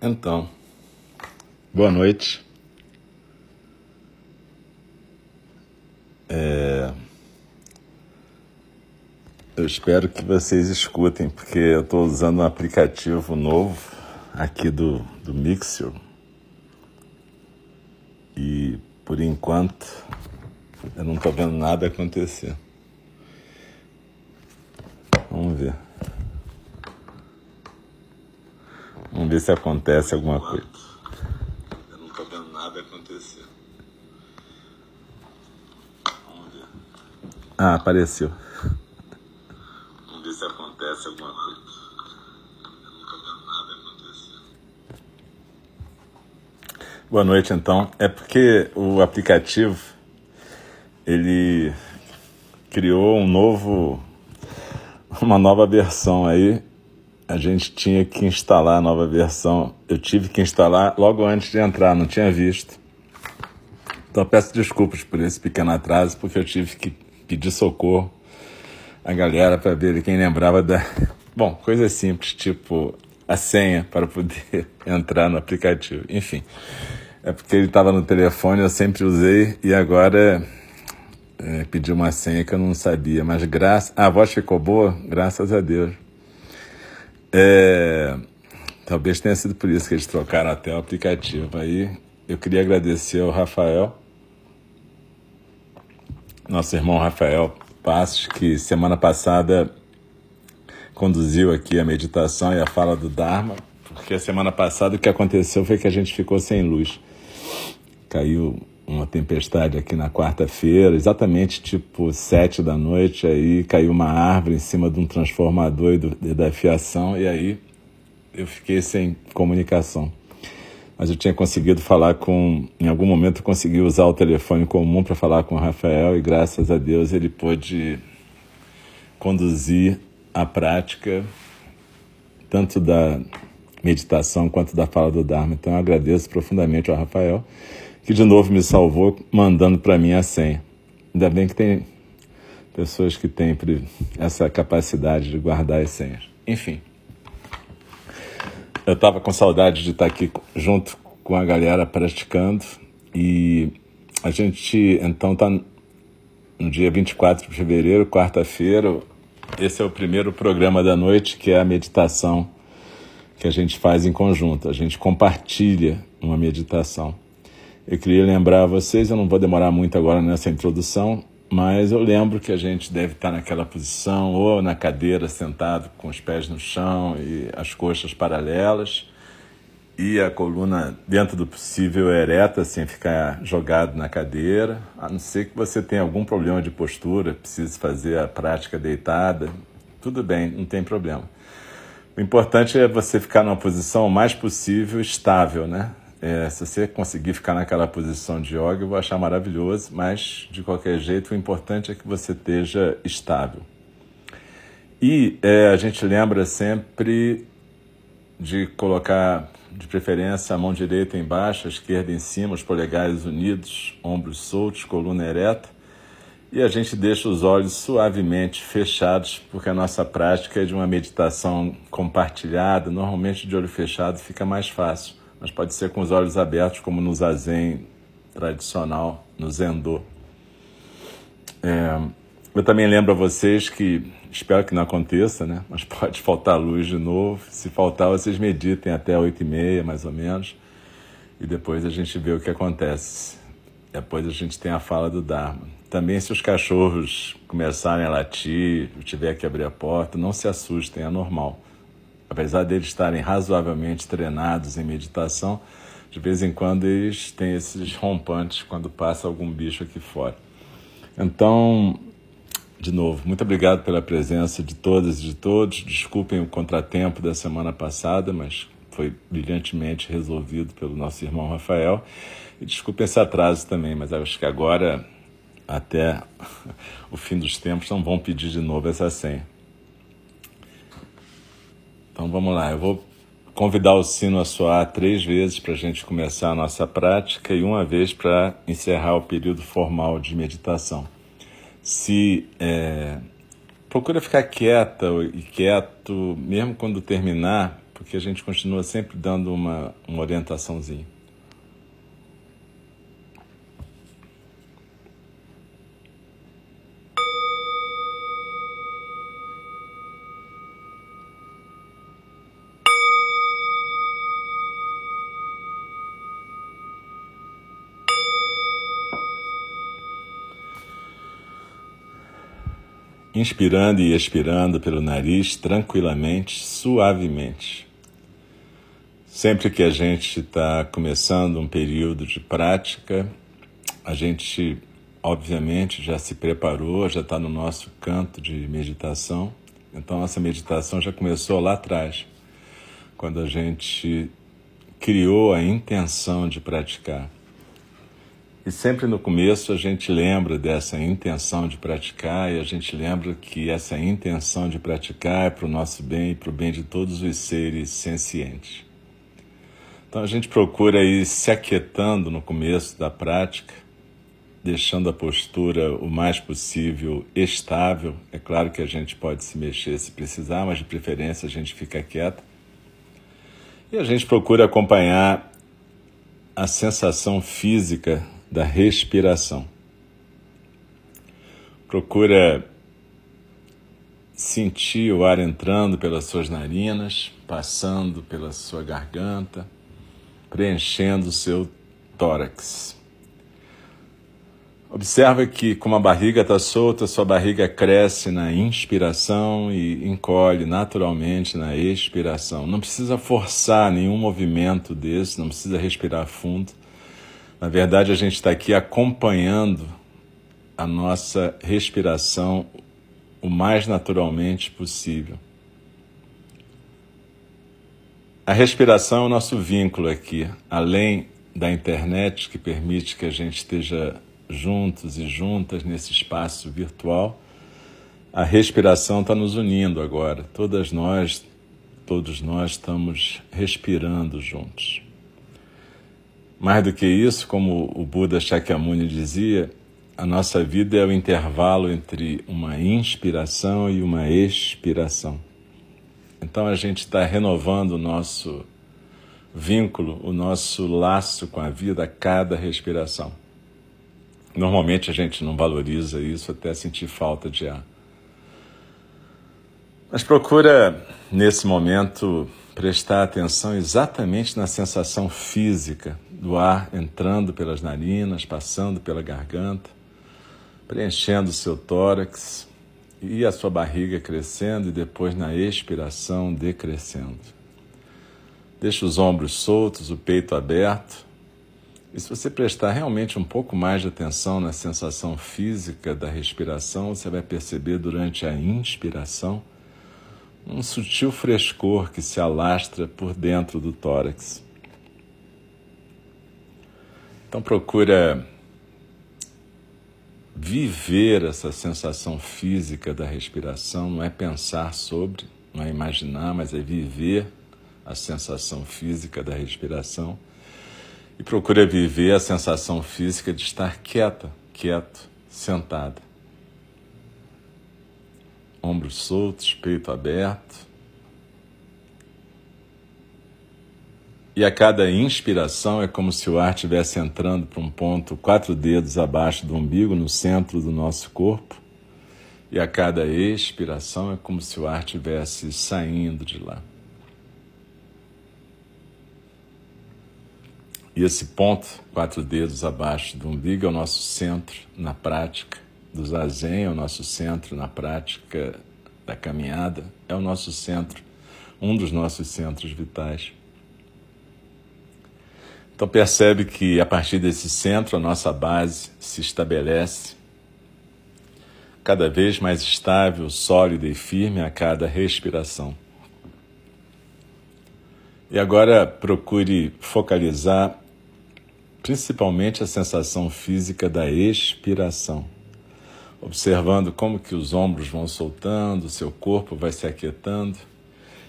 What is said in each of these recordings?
Então, boa noite. É... Eu espero que vocês escutem, porque eu estou usando um aplicativo novo aqui do, do Mixer. E por enquanto eu não estou vendo nada acontecer. Vamos ver. Vamos ver se acontece alguma coisa. Eu não estou vendo nada acontecer. Vamos ver. Ah, apareceu. Vamos ver se acontece alguma coisa. Eu não estou vendo nada acontecer. Boa noite, então. É porque o aplicativo ele criou um novo, uma nova versão aí a gente tinha que instalar a nova versão. Eu tive que instalar logo antes de entrar, não tinha visto. Então peço desculpas por esse pequeno atraso, porque eu tive que pedir socorro à galera para ver quem lembrava da. Bom, coisas simples, tipo a senha para poder entrar no aplicativo. Enfim, é porque ele estava no telefone, eu sempre usei e agora é, pedi uma senha que eu não sabia. Mas graças. Ah, a voz ficou boa? Graças a Deus. É, talvez tenha sido por isso que eles trocaram até o aplicativo. Aí eu queria agradecer ao Rafael, nosso irmão Rafael Passos, que semana passada conduziu aqui a meditação e a fala do Dharma, porque a semana passada o que aconteceu foi que a gente ficou sem luz. Caiu uma tempestade aqui na quarta-feira, exatamente tipo sete da noite, aí caiu uma árvore em cima de um transformador e, do, e da fiação, e aí eu fiquei sem comunicação. Mas eu tinha conseguido falar com. Em algum momento eu consegui usar o telefone comum para falar com o Rafael, e graças a Deus ele pôde conduzir a prática, tanto da meditação quanto da fala do Dharma. Então eu agradeço profundamente ao Rafael que de novo me salvou mandando para mim a senha. Ainda bem que tem pessoas que têm essa capacidade de guardar as senhas. Enfim, eu estava com saudade de estar aqui junto com a galera praticando e a gente então está no dia 24 de fevereiro, quarta-feira. Esse é o primeiro programa da noite, que é a meditação que a gente faz em conjunto. A gente compartilha uma meditação. Eu queria lembrar a vocês, eu não vou demorar muito agora nessa introdução, mas eu lembro que a gente deve estar naquela posição, ou na cadeira, sentado com os pés no chão e as coxas paralelas, e a coluna, dentro do possível, ereta, sem ficar jogado na cadeira, a não ser que você tenha algum problema de postura, precise fazer a prática deitada, tudo bem, não tem problema. O importante é você ficar numa posição o mais possível estável, né? É, se você conseguir ficar naquela posição de yoga, eu vou achar maravilhoso, mas de qualquer jeito o importante é que você esteja estável. E é, a gente lembra sempre de colocar, de preferência, a mão direita embaixo, a esquerda em cima, os polegares unidos, ombros soltos, coluna ereta. E a gente deixa os olhos suavemente fechados, porque a nossa prática é de uma meditação compartilhada. Normalmente, de olho fechado fica mais fácil mas pode ser com os olhos abertos, como no zazen tradicional, no zendô. É, eu também lembro a vocês que, espero que não aconteça, né? mas pode faltar luz de novo. Se faltar, vocês meditem até oito e meia, mais ou menos, e depois a gente vê o que acontece. Depois a gente tem a fala do Dharma. Também, se os cachorros começarem a latir, tiver que abrir a porta, não se assustem, é normal apesar deles estarem razoavelmente treinados em meditação, de vez em quando eles têm esses rompantes quando passa algum bicho aqui fora. Então, de novo, muito obrigado pela presença de todas e de todos. Desculpem o contratempo da semana passada, mas foi brilhantemente resolvido pelo nosso irmão Rafael. E desculpem esse atraso também, mas acho que agora, até o fim dos tempos, não vão pedir de novo essa senha. Então vamos lá, eu vou convidar o sino a soar três vezes para a gente começar a nossa prática e uma vez para encerrar o período formal de meditação. Se é, procura ficar quieta e quieto, mesmo quando terminar, porque a gente continua sempre dando uma, uma orientaçãozinha. Inspirando e expirando pelo nariz tranquilamente, suavemente. Sempre que a gente está começando um período de prática, a gente, obviamente, já se preparou, já está no nosso canto de meditação. Então, nossa meditação já começou lá atrás, quando a gente criou a intenção de praticar. E sempre no começo a gente lembra dessa intenção de praticar e a gente lembra que essa intenção de praticar é para o nosso bem e para o bem de todos os seres sencientes. Então a gente procura ir se aquietando no começo da prática, deixando a postura o mais possível estável. É claro que a gente pode se mexer se precisar, mas de preferência a gente fica quieto. E a gente procura acompanhar a sensação física da respiração. Procura sentir o ar entrando pelas suas narinas, passando pela sua garganta, preenchendo o seu tórax. Observa que, como a barriga está solta, sua barriga cresce na inspiração e encolhe naturalmente na expiração. Não precisa forçar nenhum movimento desse, não precisa respirar fundo. Na verdade, a gente está aqui acompanhando a nossa respiração o mais naturalmente possível. A respiração é o nosso vínculo aqui, além da internet que permite que a gente esteja juntos e juntas nesse espaço virtual. A respiração está nos unindo agora. Todas nós, todos nós estamos respirando juntos. Mais do que isso, como o Buda Shakyamuni dizia, a nossa vida é o intervalo entre uma inspiração e uma expiração. Então a gente está renovando o nosso vínculo, o nosso laço com a vida a cada respiração. Normalmente a gente não valoriza isso até sentir falta de ar. Mas procura, nesse momento, prestar atenção exatamente na sensação física do ar entrando pelas narinas, passando pela garganta, preenchendo o seu tórax e a sua barriga crescendo e depois na expiração decrescendo. Deixa os ombros soltos, o peito aberto. E se você prestar realmente um pouco mais de atenção na sensação física da respiração, você vai perceber durante a inspiração um sutil frescor que se alastra por dentro do tórax. Então procura viver essa sensação física da respiração, não é pensar sobre, não é imaginar, mas é viver a sensação física da respiração. E procura viver a sensação física de estar quieta, quieto, sentada. Ombros soltos, peito aberto E a cada inspiração é como se o ar estivesse entrando para um ponto quatro dedos abaixo do umbigo, no centro do nosso corpo. E a cada expiração é como se o ar estivesse saindo de lá. E esse ponto, quatro dedos abaixo do umbigo, é o nosso centro na prática do zazen, é o nosso centro na prática da caminhada, é o nosso centro, um dos nossos centros vitais. Então percebe que a partir desse centro a nossa base se estabelece cada vez mais estável, sólida e firme a cada respiração. E agora procure focalizar principalmente a sensação física da expiração, observando como que os ombros vão soltando, o seu corpo vai se aquietando.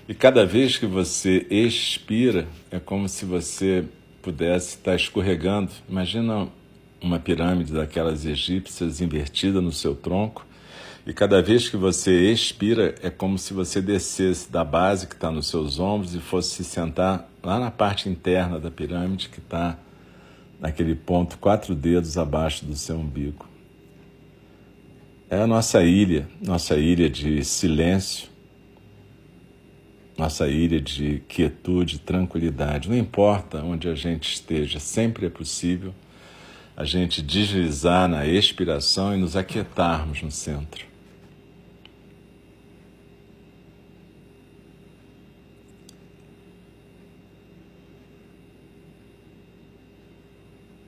E cada vez que você expira, é como se você pudesse estar escorregando. Imagina uma pirâmide daquelas egípcias invertida no seu tronco E cada vez que você expira, é como se você descesse da base que está nos seus ombros e fosse se sentar lá na parte interna da pirâmide, que está naquele ponto, quatro dedos abaixo do seu umbigo. É a nossa ilha, nossa ilha de silêncio, nossa ilha de quietude, tranquilidade. Não importa onde a gente esteja, sempre é possível a gente deslizar na expiração e nos aquietarmos no centro.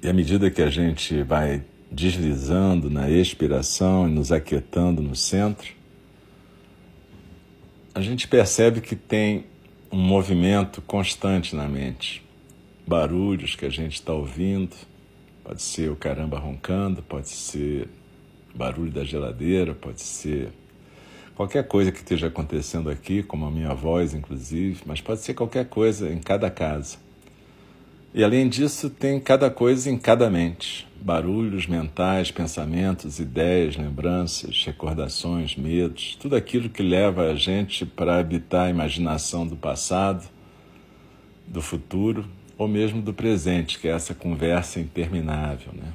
E à medida que a gente vai deslizando na expiração e nos aquietando no centro, a gente percebe que tem um movimento constante na mente. Barulhos que a gente está ouvindo, pode ser o caramba roncando, pode ser barulho da geladeira, pode ser qualquer coisa que esteja acontecendo aqui, como a minha voz, inclusive, mas pode ser qualquer coisa em cada casa. E além disso, tem cada coisa em cada mente: barulhos mentais, pensamentos, ideias, lembranças, recordações, medos, tudo aquilo que leva a gente para habitar a imaginação do passado, do futuro ou mesmo do presente, que é essa conversa interminável. Né?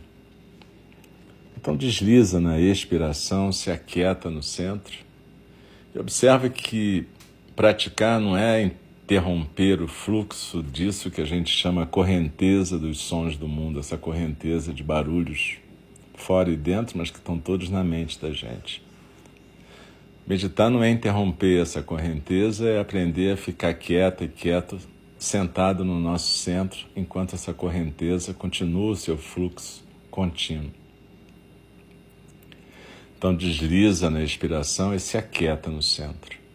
Então desliza na expiração, se aquieta no centro e observa que praticar não é interromper o fluxo disso que a gente chama correnteza dos sons do mundo, essa correnteza de barulhos fora e dentro, mas que estão todos na mente da gente. Meditar não é interromper essa correnteza, é aprender a ficar quieta e quieto, sentado no nosso centro, enquanto essa correnteza continua o seu fluxo contínuo. Então desliza na expiração e se aquieta no centro.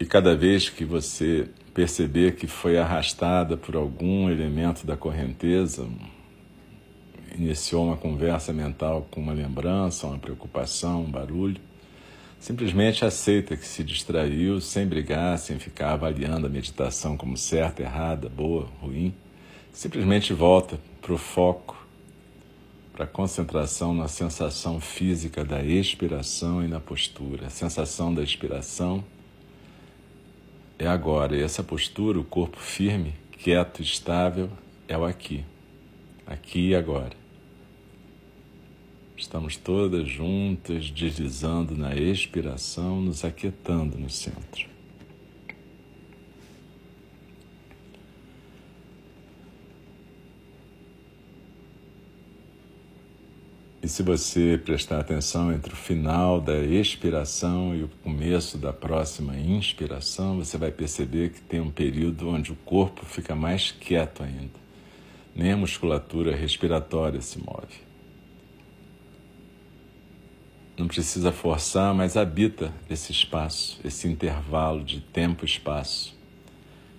E cada vez que você perceber que foi arrastada por algum elemento da correnteza, iniciou uma conversa mental com uma lembrança, uma preocupação, um barulho, simplesmente aceita que se distraiu sem brigar, sem ficar avaliando a meditação como certa, errada, boa, ruim. Simplesmente volta para o foco, para a concentração na sensação física da expiração e na postura. A sensação da expiração é agora. E essa postura, o corpo firme, quieto, estável, é o aqui. Aqui e agora. Estamos todas juntas, deslizando na expiração, nos aquietando no centro. E se você prestar atenção entre o final da expiração e o começo da próxima inspiração, você vai perceber que tem um período onde o corpo fica mais quieto ainda. Nem a musculatura respiratória se move. Não precisa forçar, mas habita esse espaço, esse intervalo de tempo e espaço,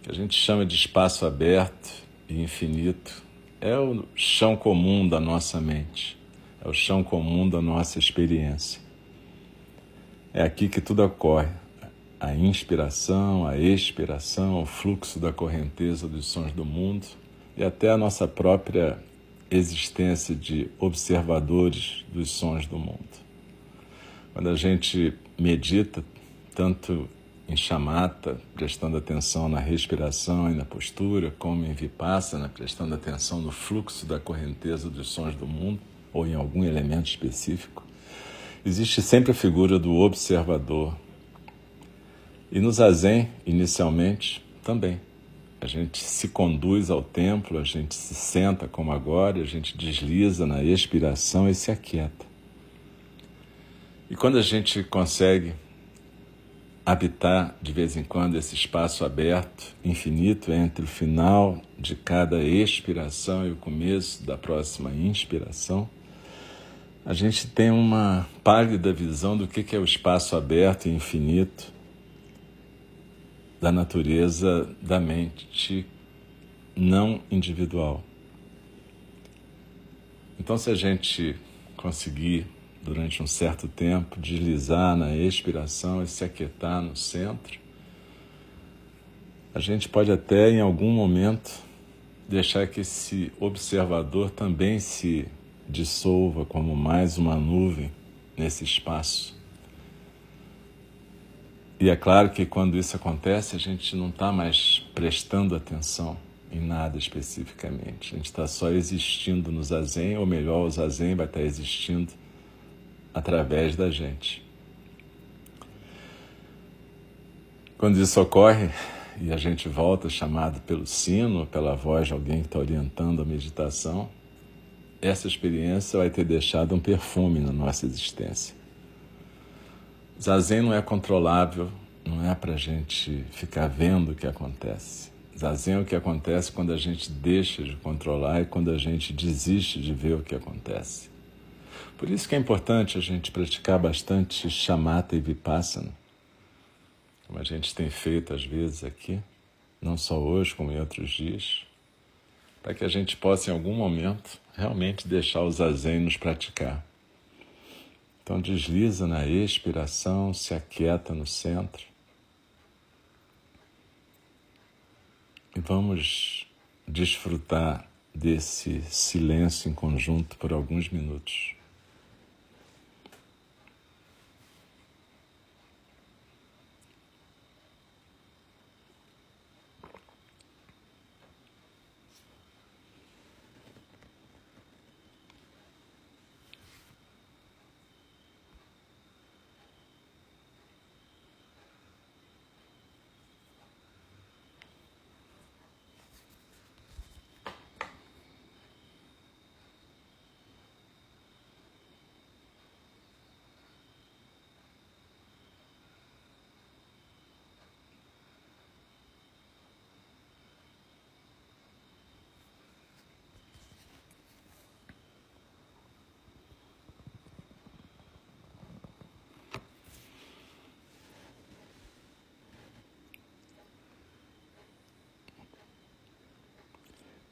que a gente chama de espaço aberto e infinito. É o chão comum da nossa mente é o chão comum da nossa experiência. É aqui que tudo ocorre. A inspiração, a expiração, o fluxo da correnteza dos sons do mundo e até a nossa própria existência de observadores dos sons do mundo. Quando a gente medita, tanto em chamata, prestando atenção na respiração e na postura, como em vipassana, prestando atenção no fluxo da correnteza dos sons do mundo, ou em algum elemento específico, existe sempre a figura do observador. E no zazen, inicialmente, também. A gente se conduz ao templo, a gente se senta como agora, a gente desliza na expiração e se aquieta. E quando a gente consegue habitar de vez em quando esse espaço aberto, infinito, entre o final de cada expiração e o começo da próxima inspiração, a gente tem uma pálida visão do que é o espaço aberto e infinito da natureza da mente não individual. Então, se a gente conseguir, durante um certo tempo, deslizar na expiração e se aquietar no centro, a gente pode até, em algum momento, deixar que esse observador também se dissolva como mais uma nuvem nesse espaço. E é claro que quando isso acontece, a gente não está mais prestando atenção em nada especificamente. A gente está só existindo no zazen, ou melhor, o zazen vai estar tá existindo através da gente. Quando isso ocorre e a gente volta chamado pelo sino, pela voz de alguém que está orientando a meditação, essa experiência vai ter deixado um perfume na nossa existência. Zazen não é controlável, não é para a gente ficar vendo o que acontece. Zazen é o que acontece quando a gente deixa de controlar e quando a gente desiste de ver o que acontece. Por isso que é importante a gente praticar bastante chamata e vipassana como a gente tem feito às vezes aqui, não só hoje, como em outros dias, para que a gente possa, em algum momento, realmente deixar os zazen nos praticar. Então, desliza na expiração, se aquieta no centro. E vamos desfrutar desse silêncio em conjunto por alguns minutos.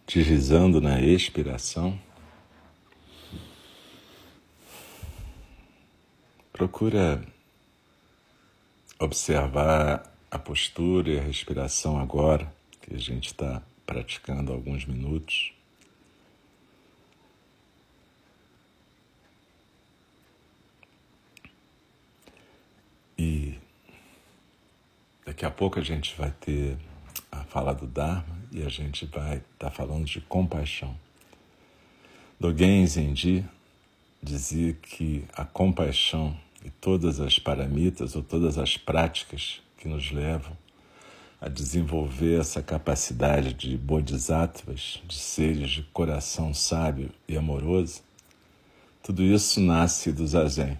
Deslizando na expiração. Procura observar a postura e a respiração agora, que a gente está praticando há alguns minutos. E daqui a pouco a gente vai ter fala do Dharma e a gente vai estar tá falando de compaixão. Dogen Zenji dizia que a compaixão e todas as paramitas ou todas as práticas que nos levam a desenvolver essa capacidade de bodhisattvas, de seres de coração sábio e amoroso, tudo isso nasce do zazen.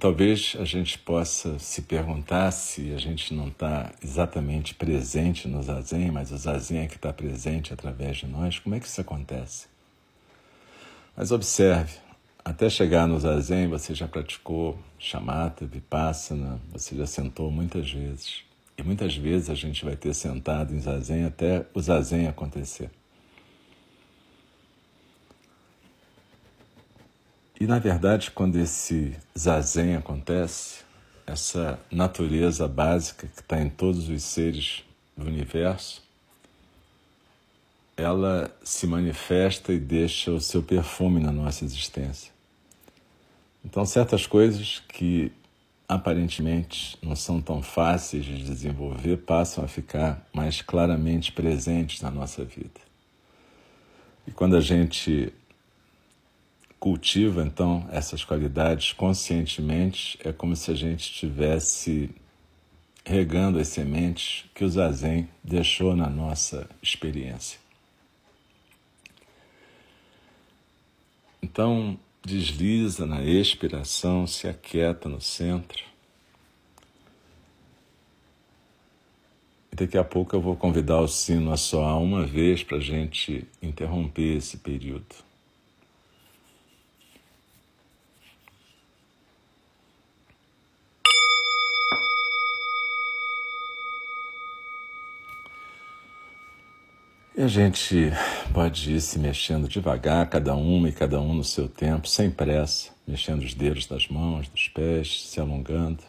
Talvez a gente possa se perguntar se a gente não está exatamente presente no zazen, mas o zazen é que está presente através de nós. Como é que isso acontece? Mas observe, até chegar no zazen você já praticou chamata, vipassana, você já sentou muitas vezes. E muitas vezes a gente vai ter sentado em zazen até o zazen acontecer. E na verdade, quando esse zazen acontece, essa natureza básica que está em todos os seres do universo, ela se manifesta e deixa o seu perfume na nossa existência. Então, certas coisas que aparentemente não são tão fáceis de desenvolver passam a ficar mais claramente presentes na nossa vida. E quando a gente cultiva então essas qualidades conscientemente, é como se a gente estivesse regando as sementes que o Zazen deixou na nossa experiência. Então, desliza na expiração, se aquieta no centro. E daqui a pouco eu vou convidar o sino a soar uma vez para a gente interromper esse período. E a gente pode ir se mexendo devagar, cada uma e cada um no seu tempo, sem pressa, mexendo os dedos das mãos, dos pés, se alongando.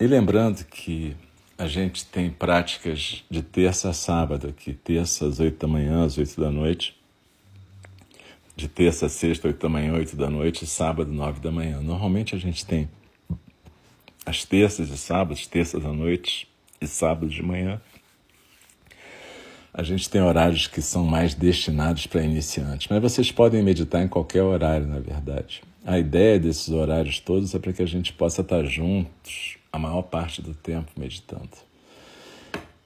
E lembrando que a gente tem práticas de terça a sábado aqui, terça às oito da manhã, às oito da noite, de terça a sexta, oito da manhã, oito da noite, e sábado, nove da manhã. Normalmente a gente tem as terças e sábados, terças à noite e sábados de manhã. A gente tem horários que são mais destinados para iniciantes, mas vocês podem meditar em qualquer horário, na verdade. A ideia desses horários todos é para que a gente possa estar juntos a maior parte do tempo meditando.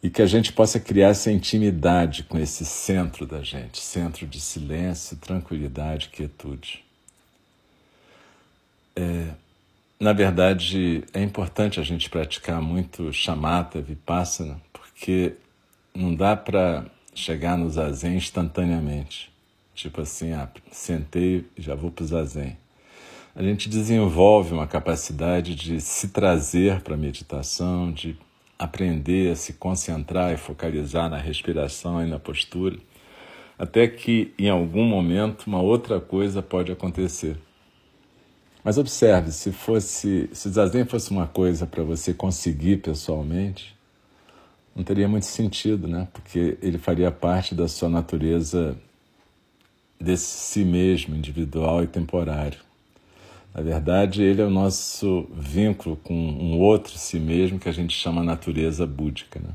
E que a gente possa criar essa intimidade com esse centro da gente, centro de silêncio, tranquilidade, quietude. É, na verdade, é importante a gente praticar muito chamata, vipassana, porque não dá para chegar no zazen instantaneamente. Tipo assim, ah, sentei já vou para o zazen. A gente desenvolve uma capacidade de se trazer para a meditação, de aprender a se concentrar e focalizar na respiração e na postura, até que em algum momento uma outra coisa pode acontecer. Mas observe, se fosse, se Zazen fosse uma coisa para você conseguir pessoalmente, não teria muito sentido, né? Porque ele faria parte da sua natureza desse si mesmo, individual e temporário. Na verdade, ele é o nosso vínculo com um outro si mesmo que a gente chama natureza búdica, né?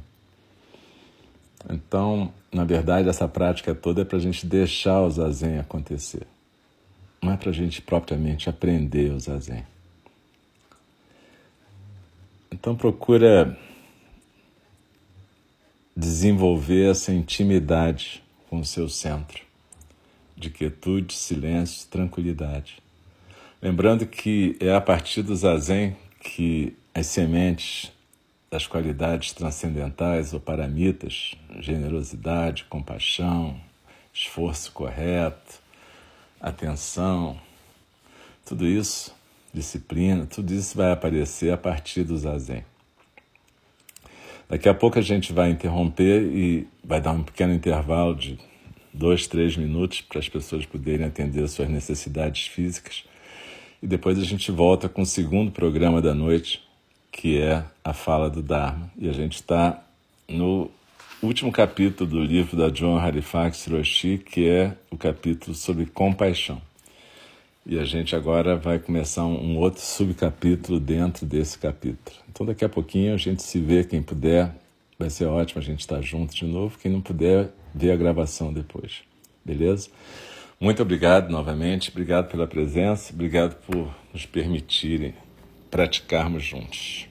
Então, na verdade, essa prática toda é para a gente deixar o zazen acontecer não é para a gente propriamente aprender o zazen. Então procura desenvolver essa intimidade com o seu centro de quietude, silêncio, tranquilidade. Lembrando que é a partir do zazen que as sementes das qualidades transcendentais ou paramitas, generosidade, compaixão, esforço correto, atenção, tudo isso, disciplina, tudo isso vai aparecer a partir do zazen. Daqui a pouco a gente vai interromper e vai dar um pequeno intervalo de dois, três minutos para as pessoas poderem atender as suas necessidades físicas. E depois a gente volta com o segundo programa da noite, que é a fala do Dharma. E a gente está no último capítulo do livro da John Halifax Hiroshi, que é o capítulo sobre compaixão. E a gente agora vai começar um outro subcapítulo dentro desse capítulo. Então daqui a pouquinho a gente se vê, quem puder, vai ser ótimo a gente estar junto de novo. Quem não puder, vê a gravação depois. Beleza? Muito obrigado novamente, obrigado pela presença, obrigado por nos permitirem praticarmos juntos.